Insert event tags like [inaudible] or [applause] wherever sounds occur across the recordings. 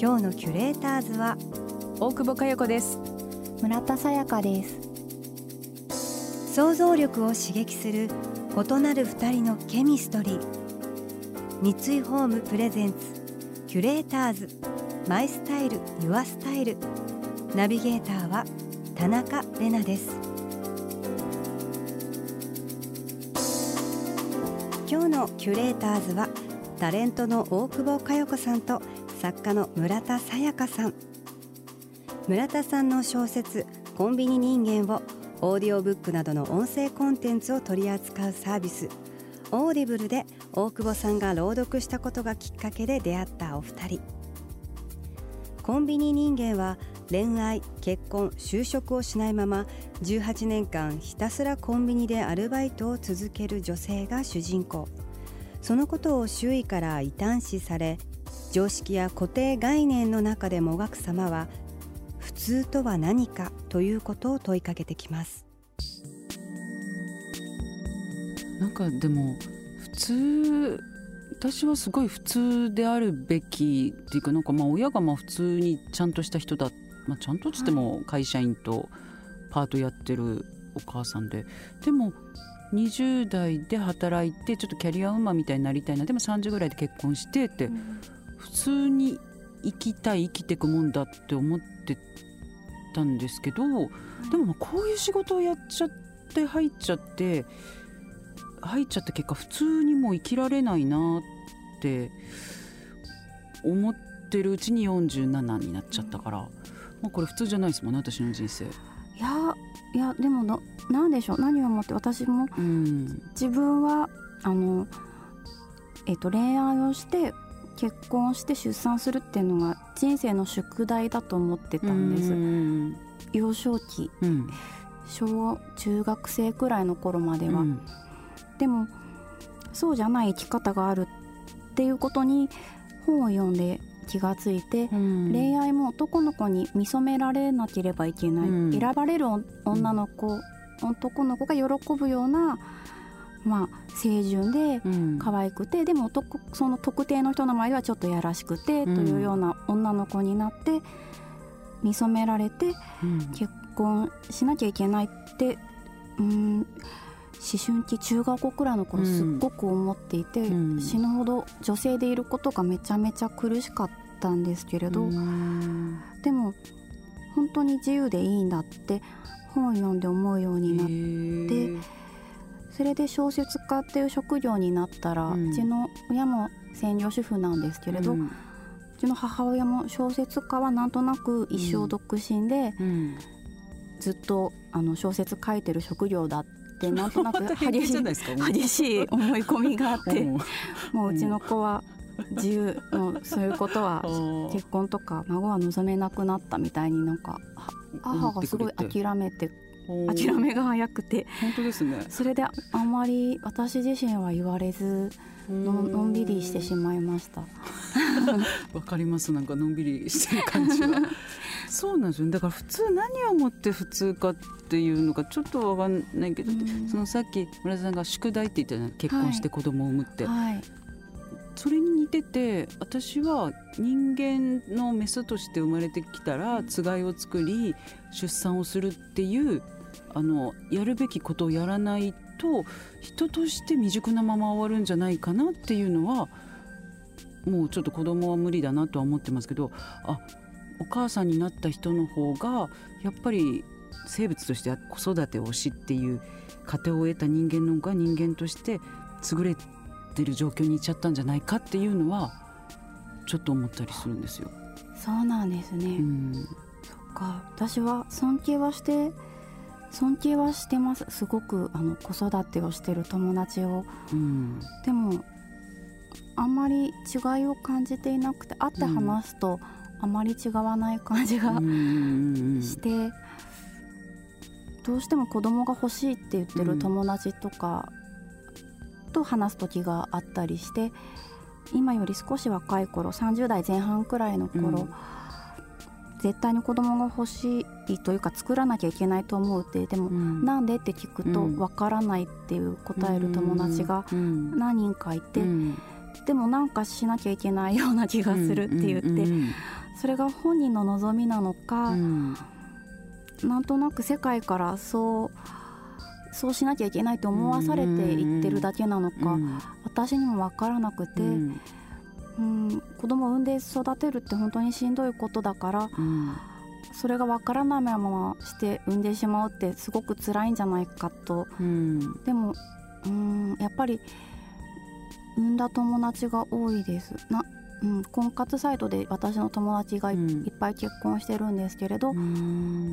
今日のキュレーターズは大久保佳代子です。村田沙耶香です。想像力を刺激する異なる二人のケミストリー。三井ホームプレゼンツキュレーターズ。マイスタイルユアスタイル。ナビゲーターは田中れなです。今日のキュレーターズはタレントの大久保佳代子さんと作家の村田沙耶香さん。村田さんの小説「コンビニ人間」をオーディオブックなどの音声コンテンツを取り扱うサービス。オーディブルで大久保さんが朗読したことがきっかけで出会ったお二人。コンビニ人間は恋愛結婚就職をしないまま18年間ひたすらコンビニでアルバイトを続ける女性が主人公。そのことを周囲から異端視され常識や固定概念の中でもがく様は普通とは何かということを問いかけてきます。なんかでも普通私はすごい普通であるべきっていうかなんかまあ親がまあ普通にちゃんとした人だ、まあ、ちゃんとっつっても会社員とパートやってるお母さんででも20代で働いてちょっとキャリアウーマンみたいになりたいなでも30ぐらいで結婚してって、普通に生きたい生きていくもんだって思ってたんですけど、でもこういう仕事をやっちゃって入っちゃって入っちゃった結果普通にもう生きられないなって思ってるうちに47になっちゃったから、まあ、これ普通じゃないですもんね私の人生。いやいやでもななんでしょう何をもって私も、うん、自分はあの、えっと、恋愛をして結婚して出産するっていうのが人生の宿題だと思ってたんです。幼少期、うん、小中学生くらいの頃までは、うん、でもそうじゃない生き方があるっていうことに本を読んで気がついて、うん、恋愛も男の子に見初められなければいけない、うん、選ばれる女の子、男の子が喜ぶようなまあ、清純で可愛くて、うん、でも男その特定の人の前ではちょっとやらしくて、というような女の子になって見初められて、結婚しなきゃいけないってうん思春期中学校くらいの頃すっごく思っていて、うん、死ぬほど女性でいることがめちゃめちゃ苦しかったんですけれど、うん、でも本当に自由でいいんだって本を読んで思うようになってそれで小説家っていう職業になったら、うん、ちの親も専業主婦なんですけれど、うちの母親も小説家はなんとなく一生独身で、ずっとあの小説書いてる職業だっって [laughs] なんとなく激しい激しい思い込みがあってもううちの子は自由のそういうことは [laughs] 結婚とか孫は望めなくなったみたいになんか母がすごい諦めて諦めが早くて。本当ですね。それであんまり私自身は言われずののんびりしてしまいました。[laughs] わかります。なんかのんびりしてる感じは。[laughs] そうなんですよだから普通何をもって普通かっていうのがちょっとわかんないけど、そのさっき村田さんが宿題って言ったじゃない結婚して子供を産むって、はいはい、それに似てて私は人間のメスとして生まれてきたらつがいを作り出産をするっていうあのやるべきことをやらないと人として未熟なまま終わるんじゃないかなっていうのはもうちょっと子供は無理だなとは思ってますけどあお母さんになった人の方がやっぱり生物として子育てをしっていう過程を得た人間の方が人間として優れてる状況にいっちゃったんじゃないかっていうのはちょっと思ったりするんですよ。そうなんですね、うん、そっか。私は尊敬はして尊敬はしてます。すごくあの子育てをしてる友達を、うん、でもあんまり違いを感じていなくて会って話すと、あまり違わない感じがしてどうしても子供が欲しいって言ってる友達とかと話す時があったりして今より少し若い頃30代前半くらいの頃、うん絶対に子供が欲しいというか作らなきゃいけないと思うってでも、うん、なんでって聞くとわからないっていう答える友達が何人かいて、うん、でもなんかしなきゃいけないような気がするって言って、それが本人の望みなのか、うん、なんとなく世界からそうそうしなきゃいけないと思わされていってるだけなのか、私にも分からなくて。うん子供を産んで育てるって本当にしんどいことだから、うん、それが分からないままして産んでしまうってすごく辛いんじゃないかと、うん、でもうんやっぱり産んだ友達が多いです。な、うん、婚活サイトで私の友達がい,、っぱい結婚してるんですけれど、と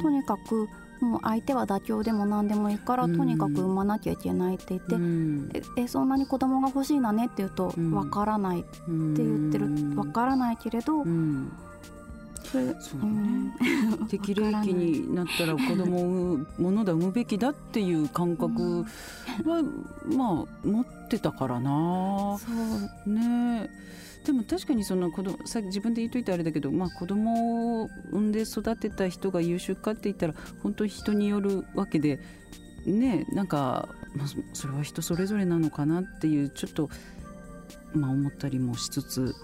にかくもう相手は妥協でも何でもいいからとにかく産まなきゃいけないって言って、うん、えそんなに子供が欲しいなねって言うと分からないって言ってる分からないけれど、うん。そうね、[laughs] 適齢期になったら子供を産むものだ産むべきだっていう感覚は、まあ持ってたからな。[laughs] そう。ねでも確かにその子供さ自分で言っといてあれだけど、まあ、子供を産んで育てた人が優秀かって言ったら本当に人によるわけでねなんか、まあ、それは人それぞれなのかなっていうちょっと、まあ、思ったりもしつつ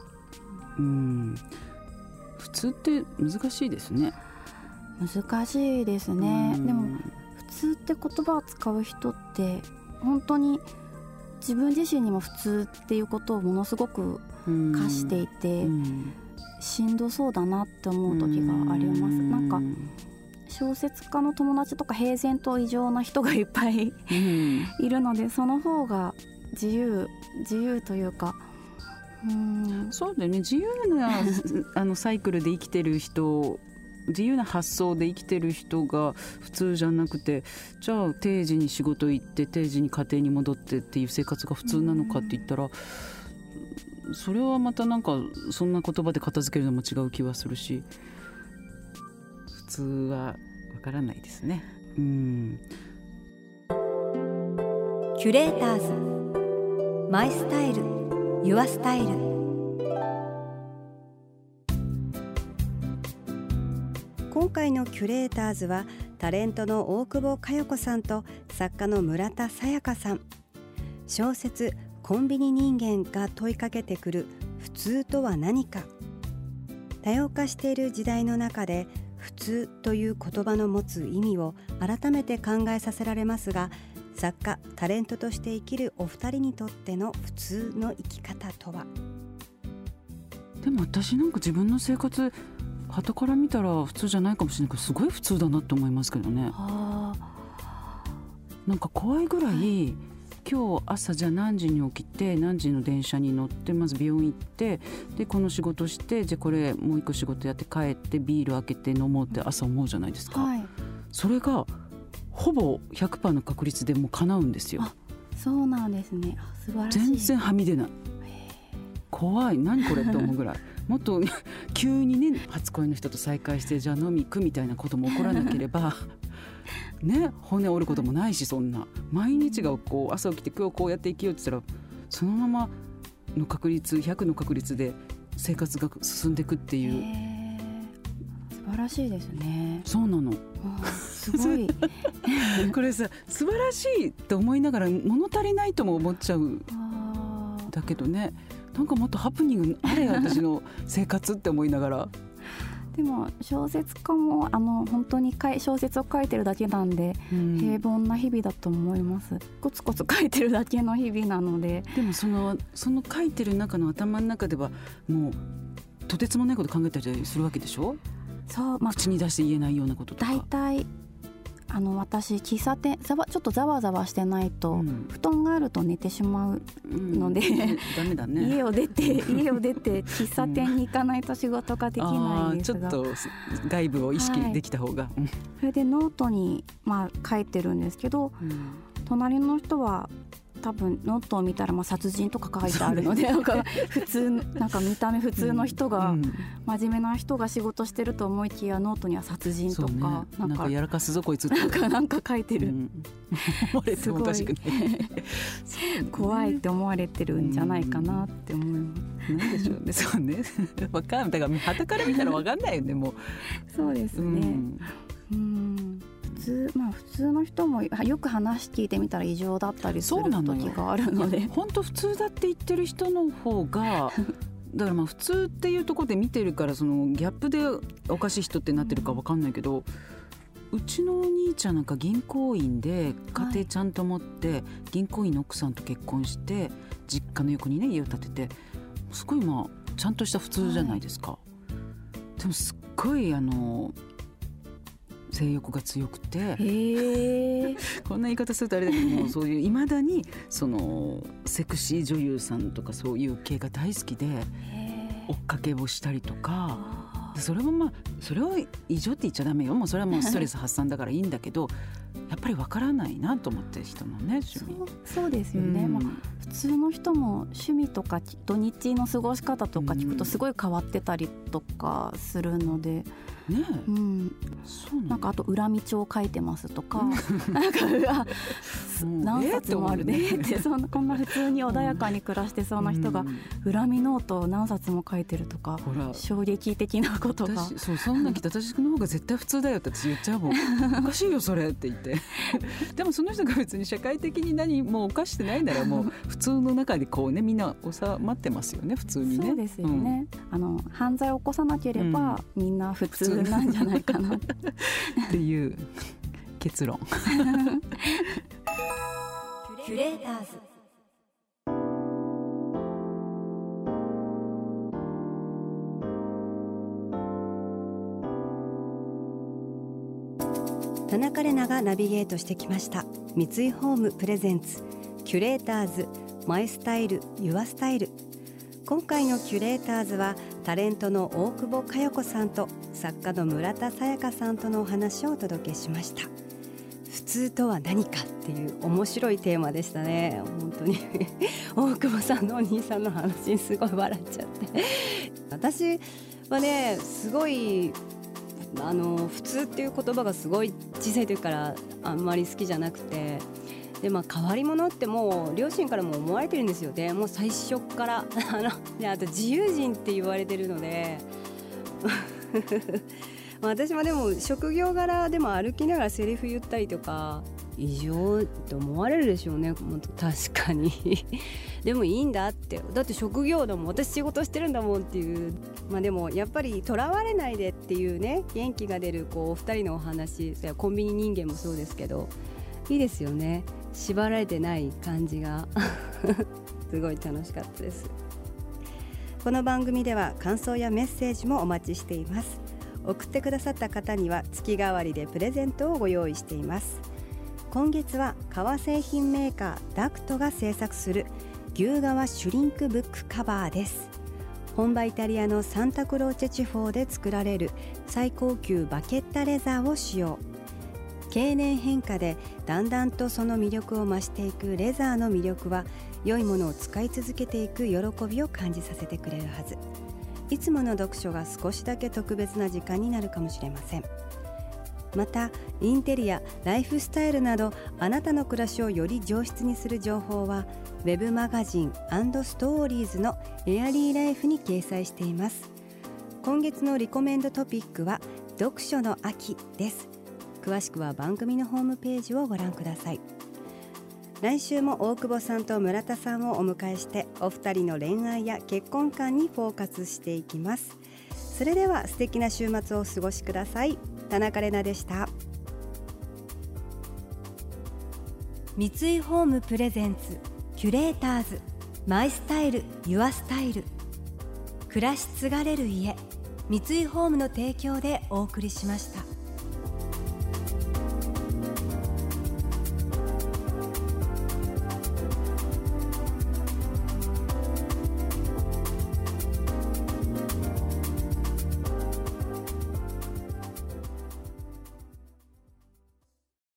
うん。普通って難しいですね。難しいですね、でも普通って言葉を使う人って本当に自分自身にも普通っていうことをものすごく課していて、しんどそうだなって思う時があります。なんか小説家の友達とか平然と異常な人がいっぱいいるのでその方が自由自由というかうん。そうだよね。自由な [laughs] あのサイクルで生きてる人自由な発想で生きてる人が普通じゃなくてじゃあ定時に仕事行って定時に家庭に戻ってっていう生活が普通なのかって言ったら、それはまたなんかそんな言葉で片付けるのも違う気はするし普通はわからないですね。うん。キュレーターズマイスタイル。ユアスタイル。今回のキュレーターズはタレントの大久保佳代子さんと作家の村田沙耶香さん。小説コンビニ人間が問いかけてくる普通とは何か。多様化している時代の中で普通という言葉の持つ意味を改めて考えさせられますが作家タレントとして生きるお二人にとっての普通の生き方とは。でも私なんか自分の生活傍から見たら普通じゃないかもしれないけどすごい普通だなって思いますけどね。なんか怖いぐらい今日朝じゃあ何時に起きて何時の電車に乗ってまず病院行ってでこの仕事してじゃあこれもう一個仕事やって帰ってビール開けて飲もうって朝思うじゃないですか。はい、それがほぼ100%の確率でもう叶うんですよ。そうなんですね。素晴らしい。全然はみ出ない。怖い。何これって思うぐらい。[laughs] もっと [laughs] 急にね初恋の人と再会してじゃあ飲み行くみたいなことも起こらなければね骨折ることもないしそんな毎日がこう朝起きて今日こうやって生きようって言ったらそのままの確率100の確率で生活が進んでいくっていう。素晴らしいですね。そうなの。すごい。[laughs] これさ素晴らしいと思いながら物足りないとも思っちゃう。だけどね、なんかもっとハプニングあれ私の生活って思いながら。でも小説家もあの本当に小説を書いてるだけなんで、うん、平凡な日々だと思います。コツコツ書いてるだけの日々なので。でもそのその書いてる中の頭の中ではもうとてつもないこと考えたりするわけでしょ？そう、まあ、口に出して言えないようなこととか。大体あの私喫茶店ざわちょっとざわざわしてないと、うん、布団があると寝てしまうので、うん、ダメだね。[laughs] 家を出て家を出て喫茶店に行かないと仕事ができないんですが、ちょっと外部を意識できた方が、はい、それでノートにまあ書いてるんですけど、うん、隣の人は多分ノートを見たらまあ殺人とか書いてあるので、なんか普通なんか見た目普通の人が、真面目な人が仕事してると思いきやノートには殺人とか、ね、なんかやらかすぞこいつなんかなんか書いてる、うん、思われてもおかしくない。怖いって思われてるんじゃないかなって思います。なんでしょうね。そうね。わかんだから旗から見たらわかんないよねもう。そうですね、うん。普通まあ普通の人もよく話聞いてみたら異常だったりする時があるので。本当普通だって言ってる人の方が [laughs] だからまあ普通っていうところで見てるからそのギャップでおかしい人ってなってるか分かんないけど、うちのお兄ちゃんなんか銀行員で家庭ちゃんと持って、銀行員の奥さんと結婚して実家の横にね家を建ててすごいまあちゃんとした普通じゃないですか。でもすっごいあの性欲が強くて。[laughs] こんな言い方するとあれだけどもそういういまだにそのセクシー女優さんとかそういう系が大好きで追っかけをしたりとか。それもまあそれを異常って言っちゃダメよ。もうそれはもうストレス発散だからいいんだけどやっぱりわからないなと思って人のね趣味。そうですよね、うん、まあ、普通の人も趣味とか土日の過ごし方とか聞くとすごい変わってたりとかするので。ねうん、そうなんかあと恨み帳書いてますとか、[laughs] なんか何冊もあるね。ってそんなこんな普通に穏やかに暮らしてそうな人が恨みノートを何冊も書いてるとか、衝撃的なことが。そうそんな来た私の方が絶対普通だよって私言っちゃうもん。おかしいよそれって言って [laughs] でもその人が別に社会的に何もおかしてないならもう [laughs] 普通の中でこうねみんな収まってますよね普通にね。そうですよね、うん、あの犯罪を起こさなければ、みんな。普通なんじゃないかな。っていう結論。[laughs] キュレーターズ田中玲奈がナビゲートしてきました。三井ホームプレゼンツキュレーターズマイスタイルユアスタイル。今回のキュレーターズはタレントの大久保佳代子さんと作家の村田沙耶香さんとのお話をお届けしました。普通とは何かっていう面白いテーマでしたね。本当に。[laughs] 大久保さんのお兄さんの話にすごい笑っちゃって。私はねすごいあの普通っていう言葉がすごい小さい時からあんまり好きじゃなくてでまあ変わり者ってもう両親からも思われてるんですよ。ねもう最初から [laughs] あのであと自由人って言われてるので [laughs] 私もでも職業柄でも歩きながらセリフ言ったりとか異常って思われるでしょうね。確かに。でもいいんだって。だって職業だもん私仕事してるんだもんっていう。まあでもやっぱりとらわれないでっていうね元気が出るこうお二人のお話コンビニ人間もそうですけど。いいですよね。縛られてない感じが。[laughs] すごい楽しかったです。この番組では感想やメッセージもお待ちしています。送ってくださった方には月替わりでプレゼントをご用意しています。今月は革製品メーカーダクトが製作する牛革シュリンクブックカバーです。本場イタリアのサンタクローチェ地方で作られる最高級バケッタレザーを使用。経年変化でだんだんとその魅力を増していくレザーの魅力は良いものを使い続けていく喜びを感じさせてくれるはず。いつもの読書が少しだけ特別な時間になるかもしれません。またインテリアライフスタイルなどあなたの暮らしをより上質にする情報は web マガジンストーリーズのエアリーライフに掲載しています。今月のリコメンドトピックは読書の秋です。詳しくは番組のホームページをご覧ください。来週も大久保さんと村田さんをお迎えしてお二人の恋愛や結婚観にフォーカスしていきます。それでは素敵な週末をお過ごしください。田中れなでした。三井ホームプレゼンツキュレーターズマイスタイルユアスタイル。暮らし継がれる家三井ホームの提供でお送りしました。